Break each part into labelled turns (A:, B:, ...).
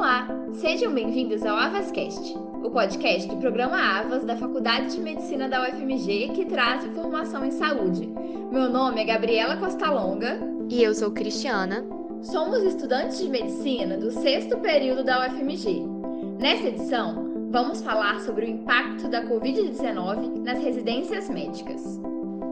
A: Olá, sejam bem-vindos ao AvasCast, o podcast do programa Avas da Faculdade de Medicina da UFMG que traz informação em saúde. Meu nome é Gabriela Costa Longa
B: e eu sou Cristiana.
A: Somos estudantes de medicina do sexto período da UFMG. Nessa edição, vamos falar sobre o impacto da Covid-19 nas residências médicas.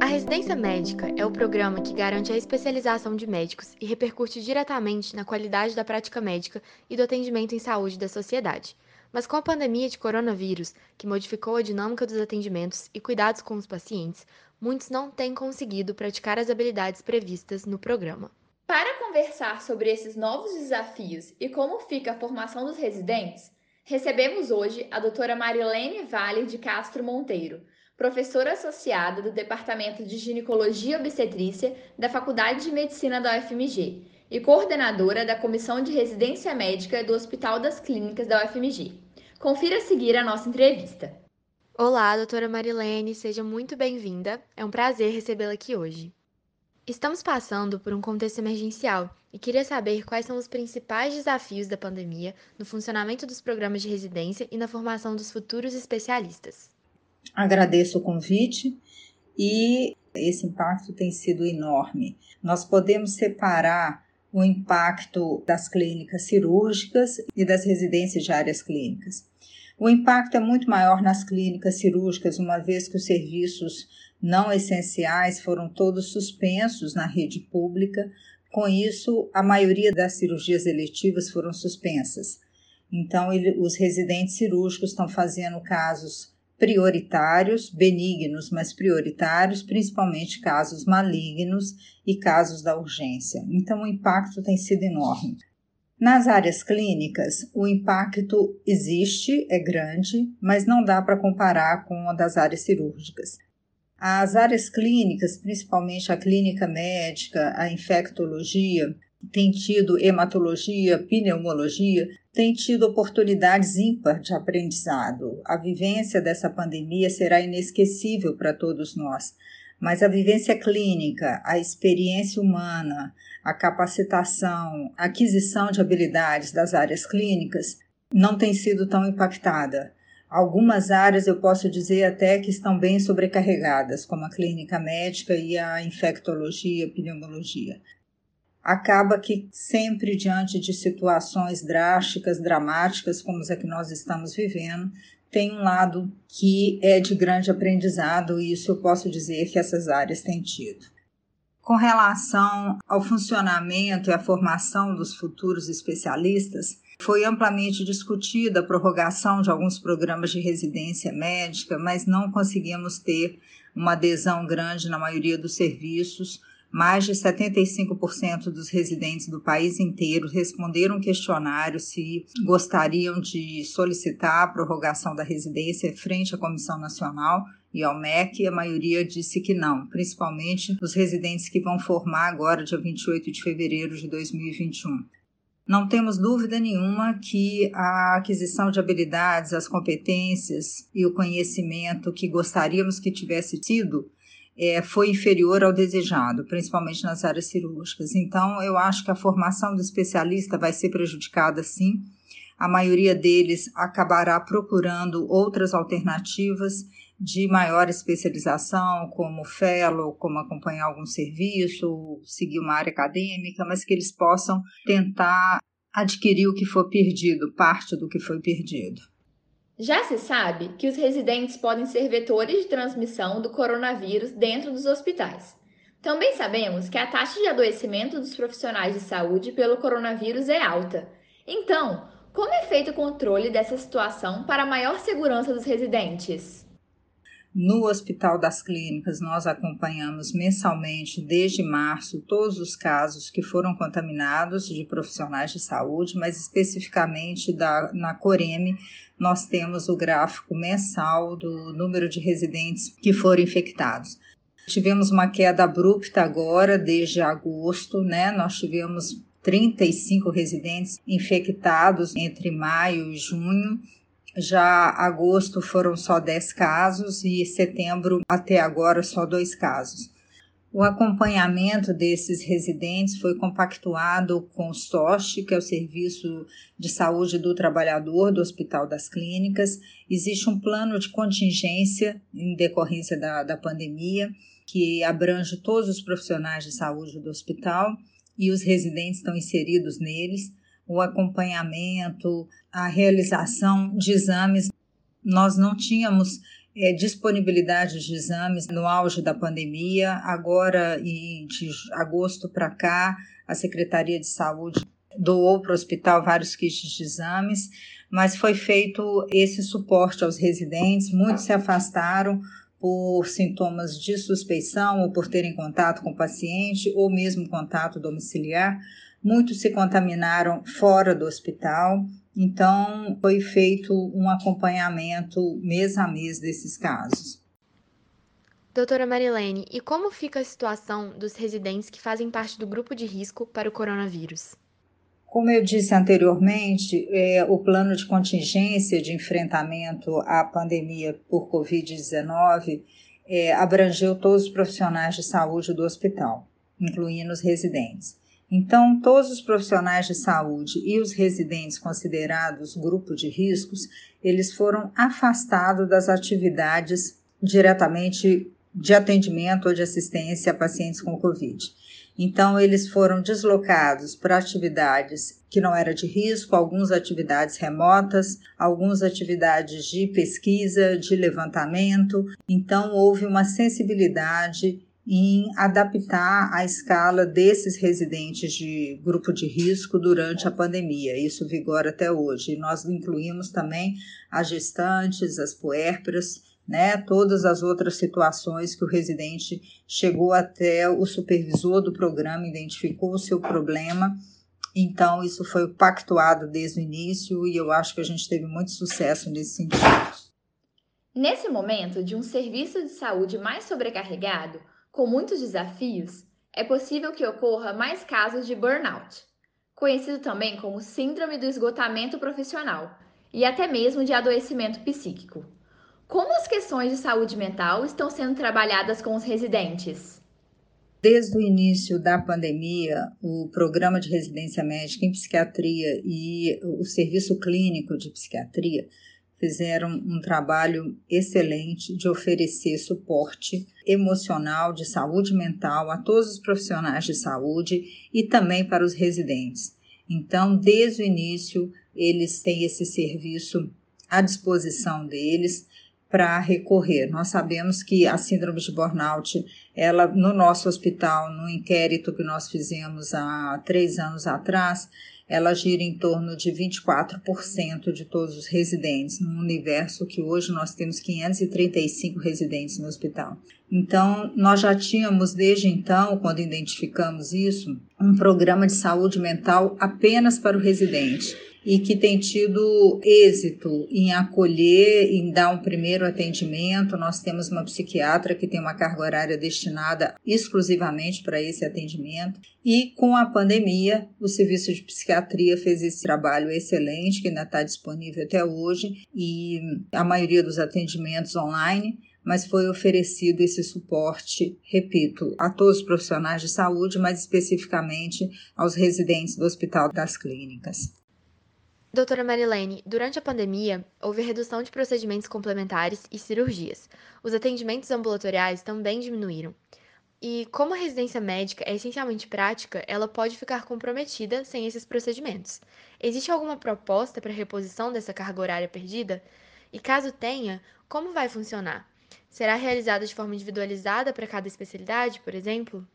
B: A residência médica é o programa que garante a especialização de médicos e repercute diretamente na qualidade da prática médica e do atendimento em saúde da sociedade. Mas com a pandemia de coronavírus, que modificou a dinâmica dos atendimentos e cuidados com os pacientes, muitos não têm conseguido praticar as habilidades previstas no programa.
A: Para conversar sobre esses novos desafios e como fica a formação dos residentes, recebemos hoje a doutora Marilene Vale de Castro Monteiro, professora associada do Departamento de Ginecologia e Obstetrícia da Faculdade de Medicina da UFMG e coordenadora da Comissão de Residência Médica do Hospital das Clínicas da UFMG. Confira a seguir a nossa entrevista.
B: Olá, doutora Marilene, seja muito bem-vinda. É um prazer recebê-la aqui hoje. Estamos passando por um contexto emergencial e queria saber quais são os principais desafios da pandemia no funcionamento dos programas de residência e na formação dos futuros especialistas.
C: Agradeço o convite e esse impacto tem sido enorme. Nós podemos separar o impacto das clínicas cirúrgicas e das residências de áreas clínicas. O impacto é muito maior nas clínicas cirúrgicas, uma vez que os serviços não essenciais foram todos suspensos na rede pública. Com isso, a maioria das cirurgias eletivas foram suspensas. Então, ele, os residentes cirúrgicos estão fazendo casos prioritários, benignos, mas prioritários, principalmente casos malignos e casos da urgência. Então, o impacto tem sido enorme. Nas áreas clínicas, o impacto existe, é grande, mas não dá para comparar com a das áreas cirúrgicas. As áreas clínicas, principalmente a clínica médica, a infectologia, tem tido hematologia, pneumologia, tem tido oportunidades ímpar de aprendizado. A vivência dessa pandemia será inesquecível para todos nós, mas a vivência clínica, a experiência humana, a capacitação, a aquisição de habilidades das áreas clínicas não tem sido tão impactada. Algumas áreas eu posso dizer até que estão bem sobrecarregadas, como a clínica médica e a infectologia, pneumologia acaba que sempre diante de situações drásticas, dramáticas, como as que nós estamos vivendo, tem um lado que é de grande aprendizado, e isso eu posso dizer que essas áreas têm tido. Com relação ao funcionamento e à formação dos futuros especialistas, foi amplamente discutida a prorrogação de alguns programas de residência médica, mas não conseguimos ter uma adesão grande na maioria dos serviços, mais de 75% dos residentes do país inteiro responderam um questionário se gostariam de solicitar a prorrogação da residência frente à Comissão Nacional e ao MEC, a maioria disse que não, principalmente os residentes que vão formar agora, dia 28 de fevereiro de 2021. Não temos dúvida nenhuma que a aquisição de habilidades, as competências e o conhecimento que gostaríamos que tivesse tido é, foi inferior ao desejado, principalmente nas áreas cirúrgicas. Então, eu acho que a formação do especialista vai ser prejudicada sim. A maioria deles acabará procurando outras alternativas de maior especialização, como fellow, como acompanhar algum serviço, seguir uma área acadêmica, mas que eles possam tentar adquirir o que for perdido, parte do que foi perdido.
A: Já se sabe que os residentes podem ser vetores de transmissão do coronavírus dentro dos hospitais. Também sabemos que a taxa de adoecimento dos profissionais de saúde pelo coronavírus é alta. Então, como é feito o controle dessa situação para maior segurança dos residentes?
C: No Hospital das Clínicas, nós acompanhamos mensalmente, desde março, todos os casos que foram contaminados de profissionais de saúde, mas especificamente da, na Coreme, nós temos o gráfico mensal do número de residentes que foram infectados. Tivemos uma queda abrupta agora, desde agosto, né? Nós tivemos 35 residentes infectados entre maio e junho já agosto foram só 10 casos e setembro até agora só dois casos. O acompanhamento desses residentes foi compactuado com o SOST, que é o Serviço de Saúde do Trabalhador do Hospital das Clínicas. Existe um plano de contingência em decorrência da, da pandemia, que abrange todos os profissionais de saúde do hospital e os residentes estão inseridos neles. O acompanhamento, a realização de exames. Nós não tínhamos é, disponibilidade de exames no auge da pandemia. Agora, de agosto para cá, a Secretaria de Saúde doou para o hospital vários kits de exames, mas foi feito esse suporte aos residentes. Muitos se afastaram por sintomas de suspeição ou por terem contato com o paciente ou mesmo contato domiciliar. Muitos se contaminaram fora do hospital então, foi feito um acompanhamento mês a mês desses casos.
B: Doutora Marilene, e como fica a situação dos residentes que fazem parte do grupo de risco para o coronavírus?
C: Como eu disse anteriormente, é, o plano de contingência de enfrentamento à pandemia por Covid-19 é, abrangeu todos os profissionais de saúde do hospital, incluindo os residentes. Então, todos os profissionais de saúde e os residentes considerados grupo de riscos, eles foram afastados das atividades diretamente de atendimento ou de assistência a pacientes com Covid. Então, eles foram deslocados para atividades que não eram de risco, algumas atividades remotas, algumas atividades de pesquisa, de levantamento. Então, houve uma sensibilidade em adaptar a escala desses residentes de grupo de risco durante a pandemia. Isso vigora até hoje. Nós incluímos também as gestantes, as puérperas, né, todas as outras situações que o residente chegou até o supervisor do programa, identificou o seu problema. Então, isso foi pactuado desde o início e eu acho que a gente teve muito sucesso nesse sentido.
A: Nesse momento de um serviço de saúde mais sobrecarregado, com muitos desafios, é possível que ocorra mais casos de burnout, conhecido também como síndrome do esgotamento profissional e até mesmo de adoecimento psíquico. Como as questões de saúde mental estão sendo trabalhadas com os residentes?
C: Desde o início da pandemia, o programa de residência médica em psiquiatria e o serviço clínico de psiquiatria fizeram um trabalho excelente de oferecer suporte emocional, de saúde mental a todos os profissionais de saúde e também para os residentes. Então, desde o início, eles têm esse serviço à disposição deles para recorrer. Nós sabemos que a síndrome de burnout, ela no nosso hospital, no inquérito que nós fizemos há três anos atrás, ela gira em torno de 24% de todos os residentes, num universo que hoje nós temos 535 residentes no hospital. Então, nós já tínhamos desde então, quando identificamos isso, um programa de saúde mental apenas para o residente e que tem tido êxito em acolher, em dar um primeiro atendimento. Nós temos uma psiquiatra que tem uma carga horária destinada exclusivamente para esse atendimento. E com a pandemia, o serviço de psiquiatria fez esse trabalho excelente, que ainda está disponível até hoje, e a maioria dos atendimentos online mas foi oferecido esse suporte, repito, a todos os profissionais de saúde, mas especificamente aos residentes do Hospital das Clínicas.
B: Doutora Marilene, durante a pandemia, houve redução de procedimentos complementares e cirurgias. Os atendimentos ambulatoriais também diminuíram. E como a residência médica é essencialmente prática, ela pode ficar comprometida sem esses procedimentos. Existe alguma proposta para reposição dessa carga horária perdida? E caso tenha, como vai funcionar? Será realizada de forma individualizada para cada especialidade, por exemplo?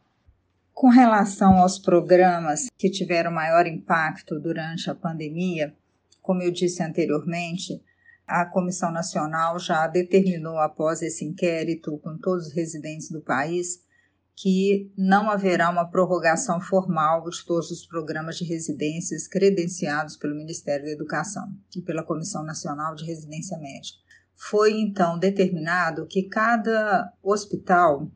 C: Com relação aos programas que tiveram maior impacto durante a pandemia, como eu disse anteriormente, a Comissão Nacional já determinou, após esse inquérito com todos os residentes do país, que não haverá uma prorrogação formal de todos os programas de residências credenciados pelo Ministério da Educação e pela Comissão Nacional de Residência Médica. Foi então determinado que cada hospital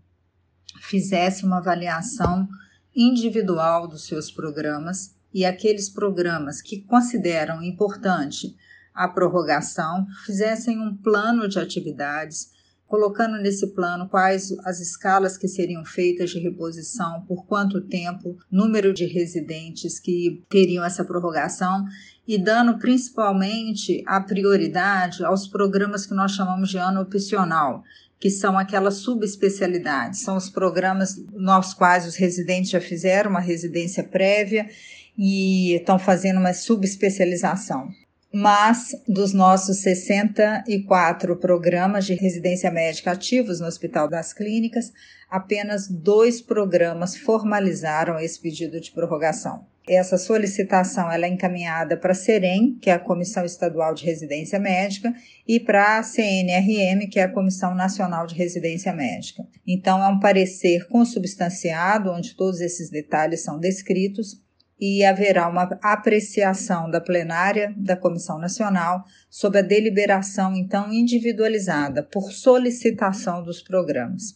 C: fizesse uma avaliação individual dos seus programas e aqueles programas que consideram importante a prorrogação fizessem um plano de atividades colocando nesse plano quais as escalas que seriam feitas de reposição, por quanto tempo, número de residentes que teriam essa prorrogação e dando principalmente a prioridade aos programas que nós chamamos de ano opcional, que são aquelas subespecialidades, são os programas nos quais os residentes já fizeram uma residência prévia e estão fazendo uma subespecialização mas dos nossos 64 programas de residência médica ativos no Hospital das Clínicas, apenas dois programas formalizaram esse pedido de prorrogação. Essa solicitação ela é encaminhada para a SEREM, que é a Comissão Estadual de Residência Médica, e para a CNRM, que é a Comissão Nacional de Residência Médica. Então, é um parecer consubstanciado, onde todos esses detalhes são descritos, e haverá uma apreciação da plenária da Comissão Nacional sobre a deliberação, então, individualizada por solicitação dos programas.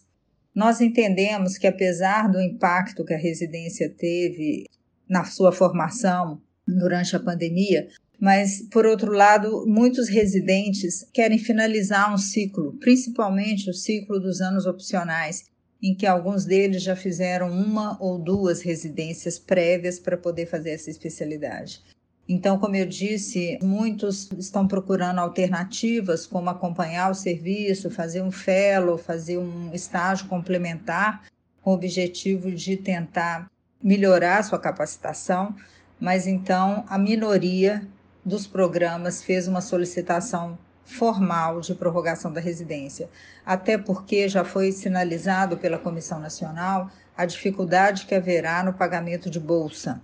C: Nós entendemos que, apesar do impacto que a residência teve na sua formação durante a pandemia, mas, por outro lado, muitos residentes querem finalizar um ciclo, principalmente o ciclo dos anos opcionais, em que alguns deles já fizeram uma ou duas residências prévias para poder fazer essa especialidade. Então, como eu disse, muitos estão procurando alternativas, como acompanhar o serviço, fazer um fellow, fazer um estágio complementar, com o objetivo de tentar melhorar sua capacitação, mas então a minoria dos programas fez uma solicitação formal de prorrogação da residência, até porque já foi sinalizado pela Comissão Nacional a dificuldade que haverá no pagamento de bolsa.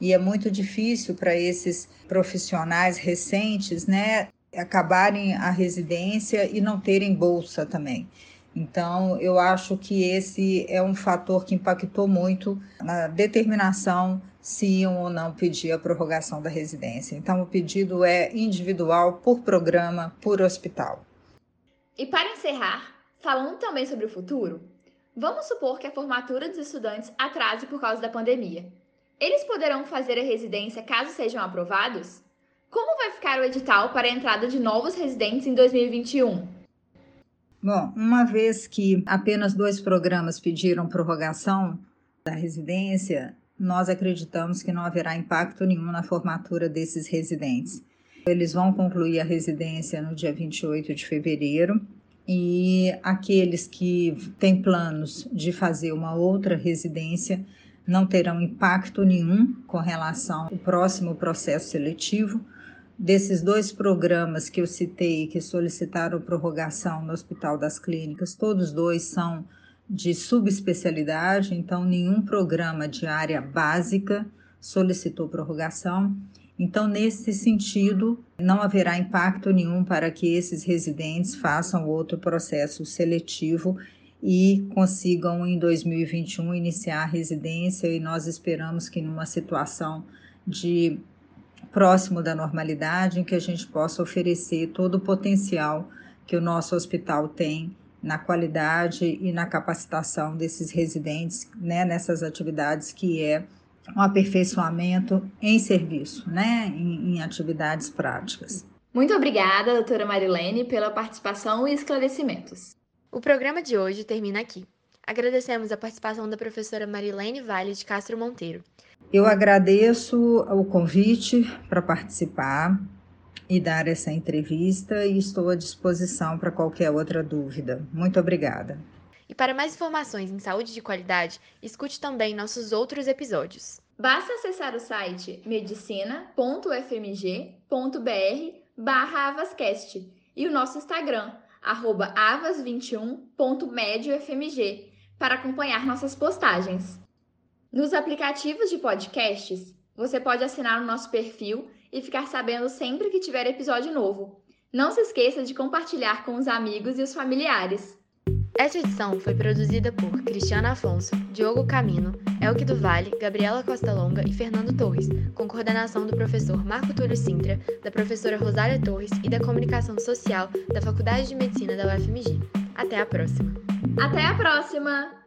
C: E é muito difícil para esses profissionais recentes, né, acabarem a residência e não terem bolsa também. Então, eu acho que esse é um fator que impactou muito na determinação se iam ou não pedir a prorrogação da residência. Então, o pedido é individual, por programa, por hospital.
A: E para encerrar, falando também sobre o futuro, vamos supor que a formatura dos estudantes atrase por causa da pandemia. Eles poderão fazer a residência caso sejam aprovados? Como vai ficar o edital para a entrada de novos residentes em 2021?
C: Bom, uma vez que apenas dois programas pediram prorrogação da residência, nós acreditamos que não haverá impacto nenhum na formatura desses residentes. Eles vão concluir a residência no dia 28 de fevereiro e aqueles que têm planos de fazer uma outra residência não terão impacto nenhum com relação ao próximo processo seletivo Desses dois programas que eu citei, que solicitaram prorrogação no Hospital das Clínicas, todos dois são de subespecialidade, então nenhum programa de área básica solicitou prorrogação. Então, nesse sentido, não haverá impacto nenhum para que esses residentes façam outro processo seletivo e consigam em 2021 iniciar a residência e nós esperamos que numa situação de próximo da normalidade, em que a gente possa oferecer todo o potencial que o nosso hospital tem na qualidade e na capacitação desses residentes né, nessas atividades que é um aperfeiçoamento em serviço, né, em, em atividades práticas.
A: Muito obrigada, doutora Marilene, pela participação e esclarecimentos.
B: O programa de hoje termina aqui. Agradecemos a participação da professora Marilene Vale de Castro Monteiro.
C: Eu agradeço o convite para participar e dar essa entrevista e estou à disposição para qualquer outra dúvida. Muito obrigada.
B: E para mais informações em saúde de qualidade, escute também nossos outros episódios.
A: Basta acessar o site medicina.fmg.br avascast e o nosso Instagram, avas21.mediofmg, para acompanhar nossas postagens. Nos aplicativos de podcasts, você pode assinar o nosso perfil e ficar sabendo sempre que tiver episódio novo. Não se esqueça de compartilhar com os amigos e os familiares.
B: Essa edição foi produzida por Cristiana Afonso, Diogo Camino, Elke do Vale, Gabriela Costa Longa e Fernando Torres, com coordenação do professor Marco Túlio Sintra, da professora Rosália Torres e da Comunicação Social da Faculdade de Medicina da UFMG. Até a próxima!
A: Até a próxima!